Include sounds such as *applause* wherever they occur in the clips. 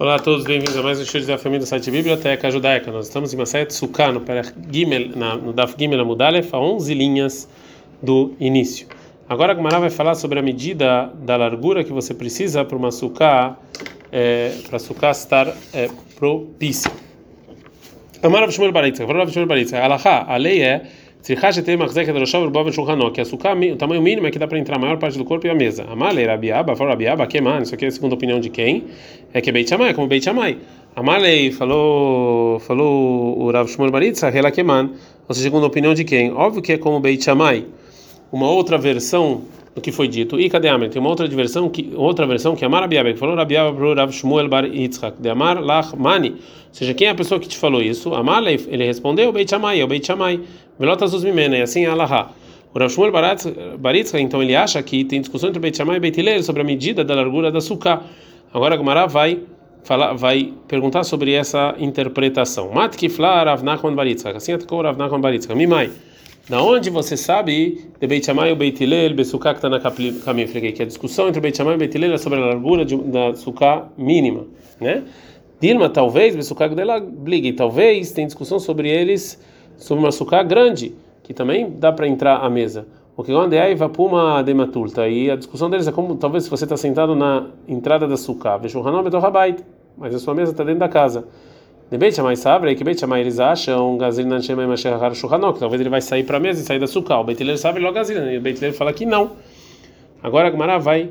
Olá a todos, bem-vindos a mais um show da família do site Biblioteca Judaica. Nós estamos em Masayat Sukkah, no, Gimel, no Daf Gimel Amudalef, a 11 linhas do início. Agora a Gumara vai falar sobre a medida da largura que você precisa para uma Sukkah, é, para a Sukkah estar é, propícia. Amarav Shmuel Baritza, Amarav Shmuel Baritza, a lei é que a suká, o tamanho mínimo é que dá para entrar a maior parte do corpo e a mesa. Amalei, Rabiaba, fala Rabiaba, Keman, isso aqui é a segunda opinião de quem? É que é Beit Shammai, como Beit Shammai. Amalei falou, falou o Rav Shmuel Baritza, Hela Keman, ou seja, segunda opinião de quem? Óbvio que é como Beit Shammai. Uma outra versão do que foi dito. E cadê Amar? Tem uma outra versão que outra versão que é Amar Rabiaba, que falou Rabiaba para o Rav Shmuel Bar de Amar Lach Mani. Ou seja, quem é a pessoa que te falou isso? Amar, ele respondeu, Beit Shammai, é o Beit Shammai. Velotas dos Mimena, e assim é Alaha. O Rav Shmuel Baritzka, então ele acha que tem discussão entre Beit Shammai e Beit Hillel sobre a medida da largura da suká. Agora a Gemara vai falar, vai perguntar sobre essa interpretação. Mat kifla Rav Nachman Baritzka, assim atacou Rav Nachman Baritzka. Mimai. Da onde você sabe de Beit Shammai e Beit Hillel, Besuká que está na? Falei que a discussão entre Beit Shammai e Beit Hillel é sobre a largura de, da suká mínima, né? Dilma, talvez, Besuká dela bligue, talvez tem discussão sobre eles sobre uma sucá grande, que também dá para entrar à mesa. O que onde é vapuma de matulta. E a discussão deles é como talvez se você está sentado na entrada da sucá, mas a sua mesa está dentro da casa. De Beit Shammai sabe que Beit Shammai eles acham Gazilin Shemai Mashahar Shulchanok, talvez ele vai sair para a mesa e sair da sucá. O Beit Hillel sabe logo Gazilin, e o Beit Hillel fala que não. Agora a Gemara vai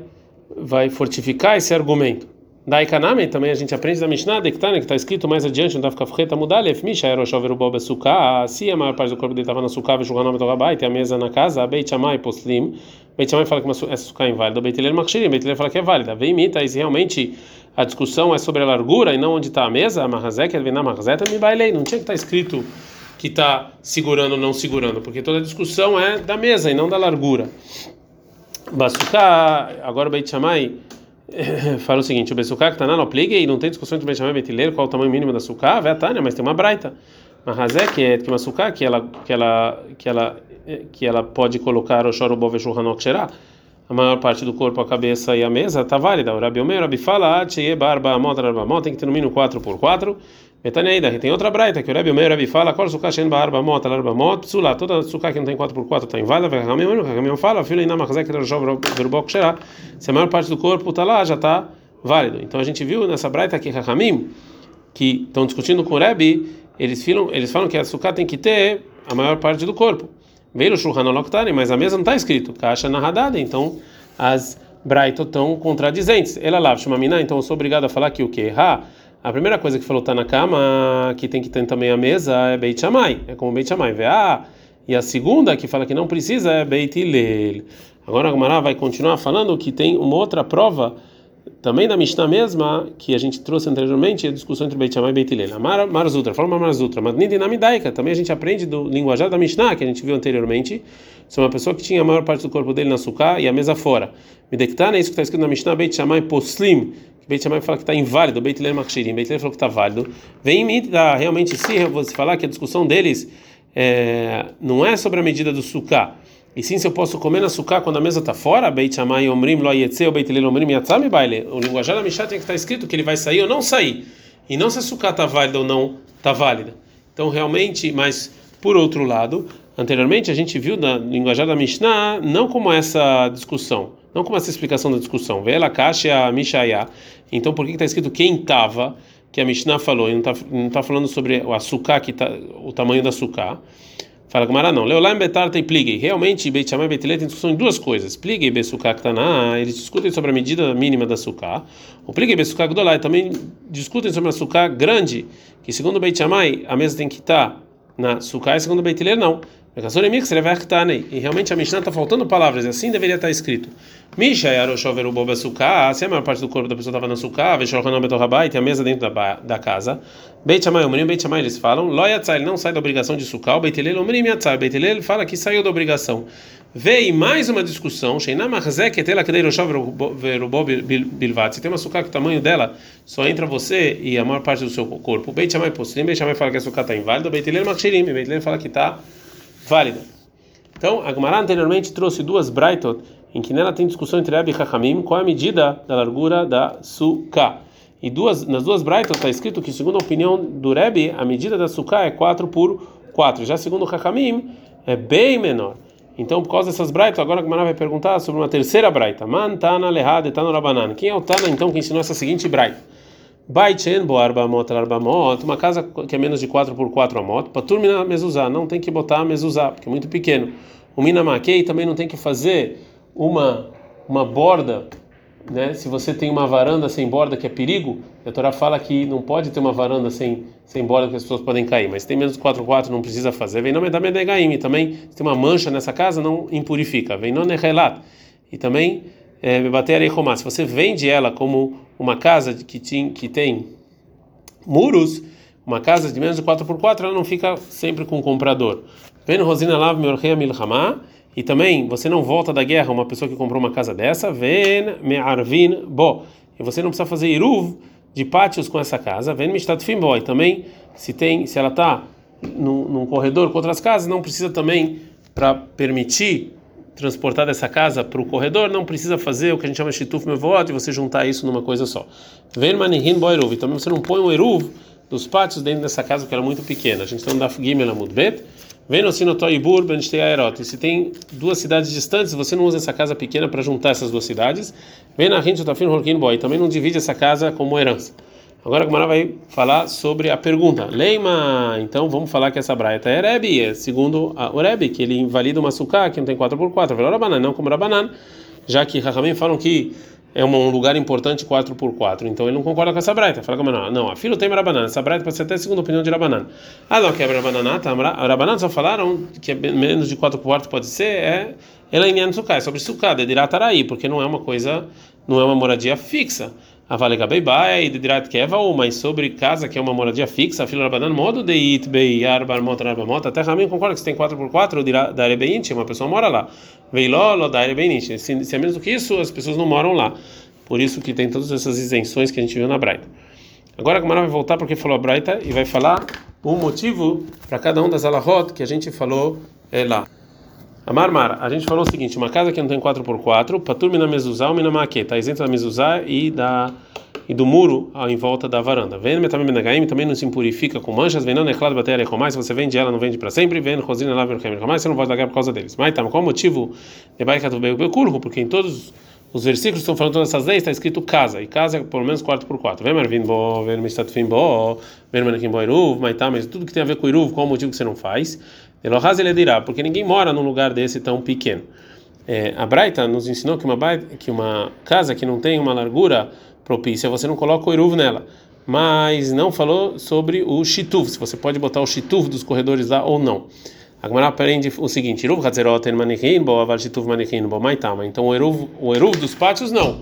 vai fortificar esse argumento. Da Ikaname também a gente aprende da Mishnah, de que está escrito mais adiante, no Dafka Freta Mudalef, Misha era o chover o Bob Sukkah, se a maior parte do corpo dele estava na Sukkah, e Shuganam Torabai, tem a mesa na casa, Beit Shammai Poslim, Beit Shammai fala que essa Sukkah é inválida, Beit Hillel Machshirim, Beit Hillel fala que é válida. Vem imita, e realmente a discussão é sobre a largura e não onde está a mesa, Mahazek, Elvinah Mahazeta, me bailei, não tinha que estar tá escrito que está segurando ou não segurando, porque toda a discussão é da mesa e não da largura. Basuká, agora Beit Shammai *laughs* fala o seguinte: o Besukah que está na pligue e não tem discussão entre Benjamin e Betileiro qual o tamanho mínimo da suká, Tânia, mas tem uma braita. Razé que é uma suká que ela que ela que ela que ela pode colocar o choro bove shulhanok a maior parte do corpo, a cabeça e a mesa, está válida. O Rabi Omer, Rabi fala, barba barba tem que ter no mínimo 4 por 4 Betaneida, tem outra braita que o Rabi Omer, Rabi fala, Kol suká shen barba mota larba mota, psula, toda suká que não tem 4 por 4 está inválida, vai Rabi Omer, fala, filho que era o verbok xerá, se a maior parte do corpo está lá, já está válido. Então a gente viu nessa braita aqui, Rahamim, que estão discutindo com o Rabi, eles falam, eles falam que a suká tem que ter a maior parte do corpo. Veio o Shulchan Oloktani, mas a mesa não está escrito, caixa narradada, então as Braito estão contradizentes. Ela lá, Shumamina, então eu sou obrigado a falar que o que? Ha, a primeira coisa que falou tá na cama, que tem que ter também a mesa, é Beit Shammai, é como Beit Shammai. Ah, e a segunda que fala que não precisa é Beit Hillel. Agora a Gamara vai continuar falando que tem uma outra prova também da Mishnah mesma, que a gente trouxe anteriormente, a discussão entre Beit Shammai e Beit Hillel. Mar, Marzutra, fala Marzutra, mas Nidinamidaika, também a gente aprende do linguajar da Mishnah, que a gente viu anteriormente, sobre uma pessoa que tinha a maior parte do corpo dele na suká e a mesa fora. Midektana, é isso que está escrito na Mishnah, Beit Shammai Poslim, Beit Shammai fala que está inválido, Beit Hillel Makshirim, Beit Hillel falou que está válido. Vem me realmente se você falar que a discussão deles é, não é sobre a medida do suká, e sim, se eu posso comer na suká quando a mesa está fora, Beit Shammai Omrim Lo Yetze ou Beit Hillel Omrim Yatzami Baile. O linguajar da Mishnah tem que estar escrito que ele vai sair ou não sair. E não se a suká está válida ou não está válida. Então, realmente, mas por outro lado, anteriormente a gente viu na linguajar da Mishnah não como essa discussão, não como essa explicação da discussão. Vela Kasha Mishaya. Então, por que está escrito quem estava? Que a Mishnah falou, e não está tá falando sobre o açúcar, que tá, o tamanho da açúcar. Fala Gamara não. Leolaim betar tem pligue. Realmente, Beit e Beit tem discussão em duas coisas. Pligue e Besukah Ktaná, eles discutem sobre a medida mínima da suká. O pligue e Besukah Gdolai também discutem sobre a suká grande, que segundo Beit Shammai, a mesa tem que estar na suká e segundo Beit não. E realmente a Mishnah está faltando palavras, assim deveria estar escrito. Misha Yaroshover o Boba Sukkah, se a maior parte do corpo da pessoa estava na Sukkah, Veshochanom Betorabai, tem a mesa dentro da, da casa. Beit Shammai Omrim, Beit Shammai eles falam, Loyatzai, não sai da obrigação de Sukkah, o Beit Hillel Omrim Yatzai, Beit Hillel fala que saiu da obrigação. Veio mais uma discussão, Sheinamachzek etela Kedeiroshov Verubo Bilvat, se tem uma Sukkah que o tamanho dela só entra você e a maior parte do seu corpo. Beit Shammai Postim, Beit Shammai fala que a Sukkah está inválida, Beit Hillel Machshirim, Beit Hillel fala que está válida. Então, a Gemara anteriormente trouxe duas Braitot, em que nela tem discussão entre Abi e Hachamim, qual a medida da largura da Sukkah. E duas, nas duas braitas está escrito que, segundo a opinião do Rebbe, a medida da suká é 4 por 4. Já segundo o Hakamim, é bem menor. Então, por causa dessas braitas, agora a Gemara vai perguntar sobre uma terceira rabanan. Quem é o Tana, então, que ensinou essa seguinte braita? Baichen bo arbamot arbamot, uma casa que é menos de 4 por 4 amot, para turminar mezuzá, não tem que botar mezuzá, porque é muito pequeno. O minamakei também não tem que fazer uma uma borda né? Se você tem uma varanda sem borda que é perigo, a Torá fala que não pode ter uma varanda sem sem borda que as pessoas podem cair, mas tem menos de 4 4 não precisa fazer. Vem nome da medegaim, também se tem uma mancha nessa casa não impurifica. Vem nome relat. E também é, bater se você vende ela como uma casa que tem que tem muros, uma casa de menos de 4 por 4 ela não fica sempre com o comprador. Vem Rosina Lav Milhamah e também, você não volta da guerra uma pessoa que comprou uma casa dessa, ven me'arvin bo. E você não precisa fazer iruv de pátios com essa casa, ven mistatfim bo. E também, se tem, se ela está num, num, corredor com outras casas, não precisa também para permitir transportar dessa casa para o corredor, não precisa fazer o que a gente chama de shituf mevot e você juntar isso numa coisa só. Ven manihin bo eruv. E também você não põe um eruv dos pátios dentro dessa casa que era muito pequena. A gente está no Daf Gimel Amud Bet. Venosinotoibur Bensteaerot. Se tem duas cidades distantes, você não usa essa casa pequena para juntar essas duas cidades. Venahintotafin Horkin Boy. Também não divide essa casa como herança. Agora a Gumara vai falar sobre a pergunta. Leima, então vamos falar que essa braita é Rebbe, é segundo o Rebbe, que ele invalida uma sucá que não tem 4x4, Rabanan, não como Rabanan, já que Rahamim falam que é um lugar importante 4 por 4 Então ele não concorda com essa braita. Fala como não, não, a filho tem rabanana. Essa braita pode ser até a segunda opinião de rabanana. Ah, não, que é rabanana, tá? Rabanana só falaram que é menos de 4 por 4 pode ser, é em suká, é sobre suká, de dirataraí, porque não é uma coisa, não é uma moradia fixa. A vale gabeibai de dirat keva mas sobre casa que é uma moradia fixa, filho rabanana, modo de it bei arbar mota arbamota, até Ramin concorda que se tem 4 por 4 da arebeinte, uma pessoa mora lá. Veilolo da arebeinte, se, se é menos do que isso, as pessoas não moram lá. Por isso que tem todas essas isenções que a gente viu na Braita. Agora a Gamara vai voltar porque falou a Braita e vai falar o motivo para cada um das alahot que a gente falou é, lá. A Marmar, a gente falou o seguinte: uma casa que não tem 4x4, patur mina mezuzá ou mina maqueta, isenta da mezuzá e da e do muro em volta da varanda. Vem metamim menagaim, também não se impurifica com manchas, vem não é claro bater mais, se você vende ela, não vende para sempre, vem rosina lá, vem mais, você não pode dar por causa deles. Mas tá, qual o motivo de baika do beculro? Porque em todos os versículos estão falando todas essas leis, está escrito casa, e casa é pelo menos 4 por 4 Vem Marvin Bo, vem Mistatfim Bo, vem Manequim Bo Iruv, mas tá, mas tudo que tem a ver com Iruv, qual o motivo que você não faz? Porque ninguém mora num lugar desse tão pequeno. É, a Braita nos ensinou que uma, que uma casa que não tem uma largura propícia, você não coloca o Iruv nela. Mas não falou sobre o Shituf, se você pode botar o Shituf dos corredores lá ou não. A Gemara aprende o seguinte: Eruv Hatzerot en Manichin, Bo Aval Shituv Manichin, Bo Maitama. Então o Eruv, o Eruv dos pátios não.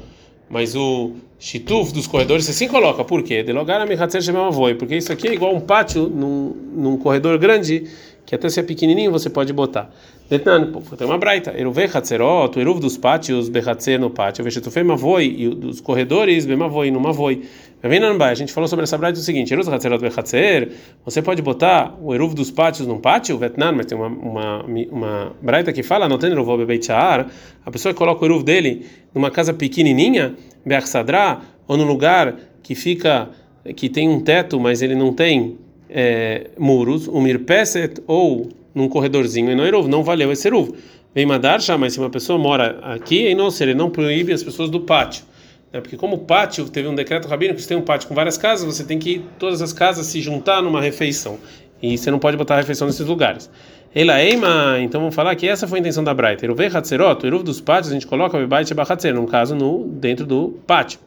Mas o Shituf dos corredores você sim coloca. Por quê? Delogar a Mechatzer Shemavoi. Porque isso aqui é igual um pátio num, num corredor grande que até se é pequenininho você pode botar. Detnan, tem uma braita. Eruve Hatzerot, o Eruv dos pátios, Bechatzer no pátio, Veshitufei Mavoi, e dos corredores, Bemavoi, no Mavoi. A gente falou sobre essa braita o seguinte: Eruv Hatzerot Bechatzer, você pode botar o Eruv dos pátios num pátio, Vetnan, mas tem uma, uma, uma braita que fala, não tem Eruv Bebeitzar, a pessoa coloca o Eruv dele numa casa pequenininha, Beachsadra, ou num lugar que fica, que tem um teto, mas ele não tem é, muros, um mirpeset ou num corredorzinho, e não eruv, não valeu esse eruv. Vem madar já, mas se uma pessoa mora aqui, e não, ele não proíbe as pessoas do pátio. Né? Porque como o pátio, teve um decreto rabino que você tem um pátio com várias casas, você tem que todas as casas se juntar numa refeição. E você não pode botar refeição nesses lugares. Ela eima, então vamos falar que essa foi a intenção da Braita. Eruv Hatzerot, o eruv dos pátios, a gente coloca o Bebait Bahatzer, num caso no, dentro do pátio.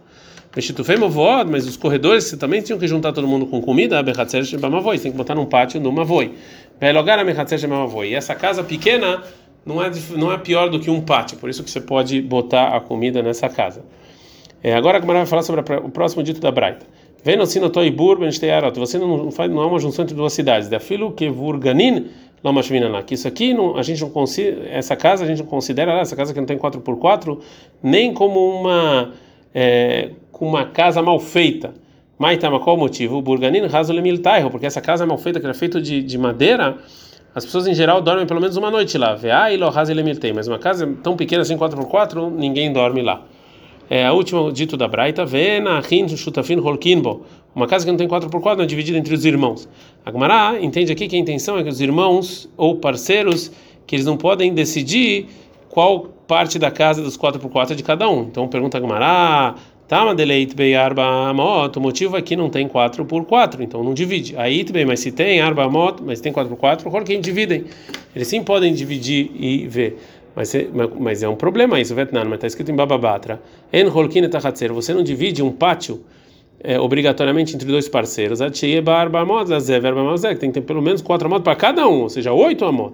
Mas os corredores também tinham que juntar todo mundo com comida, Shebamavoi, tem que botar num pátio no Mavoi. Velogar a Bechatzer Shebamavoi. E essa casa pequena não é, não é pior do que um pátio, por isso que você pode botar a comida nessa casa. É, agora a Gamara vai falar sobre a, o próximo dito da Braita. Venosino toibur benstearot. Você não faz não é uma junção entre duas cidades. Da filo que vurganin. Que isso aqui não, a gente não considera essa casa a gente não considera essa casa que não tem 4 por 4 nem como uma é, com uma casa mal feita. Maitama, qual o motivo? O Burganin Tairo, porque essa casa mal feita, que era feita de, de madeira, as pessoas em geral dormem pelo menos uma noite lá. Veailo Razulemil Mas uma casa tão pequena assim, 4x4, ninguém dorme lá. É a última dito da Braita, Vena, Rin, Shutafin, Holkinbo. Uma casa que não tem 4x4 não é dividida entre os irmãos. A Gemara entende aqui que a intenção é que os irmãos ou parceiros, que eles não podem decidir qual parte da casa dos 4x4 é de cada um. Então pergunta a Gemara, Tama deleit bei arba amot, o motivo é que não tem 4 por 4, então não divide. Aí bem, mas se tem arba amot, mas tem 4 por 4, quem dividem. Eles sim podem dividir e ver. Mas é, mas é um problema isso, Vietnã, mas está escrito em Bababatra. En holkin etachatzer, você não divide um pátio é, obrigatoriamente entre dois parceiros. Tem que ter pelo menos quatro amot para cada um, ou seja, oito amot.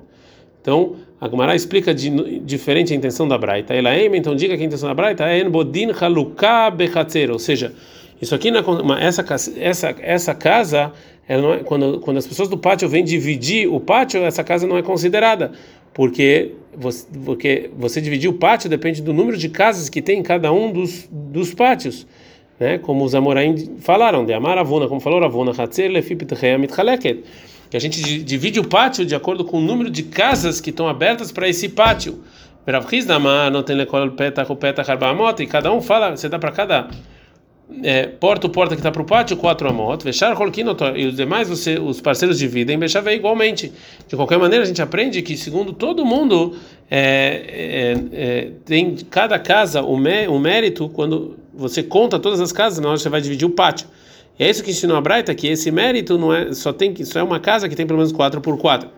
Então, a Gemara explica de, diferente a intenção da Braita. Ela é, então diga que a intenção da Braita é en bodin bechatzer, ou seja, isso aqui é uma, essa essa essa casa, é, quando quando as pessoas do pátio vêm dividir o pátio, essa casa não é considerada, porque você, porque você dividir o pátio depende do número de casas que tem em cada um dos, dos pátios. Né? Como os Amoraim falaram, de Amar Avona, como falou Avona, Hatzer Lefip Mitchaleket que a gente divide o pátio de acordo com o número de casas que estão abertas para esse pátio. e cada um fala, você dá para cada é, porta o porta que está para o pátio, quatro amot, fechar e os demais você, os parceiros dividem, bechave igualmente. De qualquer maneira, a gente aprende que, segundo todo mundo, é, é, é, tem cada casa o, mé, o mérito, quando você conta todas as casas, na hora você vai dividir o pátio. É isso que ensinou a Braita, que esse mérito não é só tem só é uma casa que tem pelo menos 4 por 4.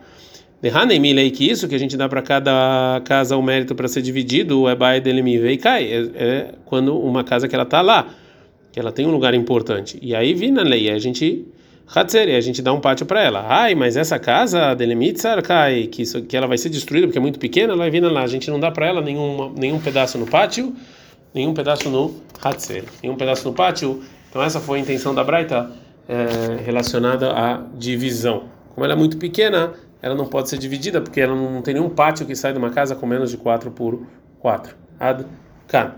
Derranemilei que isso que a gente dá para cada casa o mérito para ser dividido é bai e cai é, quando uma casa que ela tá lá que ela tem um lugar importante e aí vina lei a gente Hatzer, a gente dá um pátio para ela. Ai, mas essa casa delimitzar cai que isso que ela vai ser destruída porque é muito pequena, ela vir lá. A gente não dá para ela nenhum nenhum pedaço no pátio, nenhum pedaço no Hatzer, nenhum pedaço no pátio então essa foi a intenção da Braita é, relacionada à divisão. Como ela é muito pequena, ela não pode ser dividida porque ela não tem nenhum pátio que sai de uma casa com menos de 4 por 4. Ad -kan.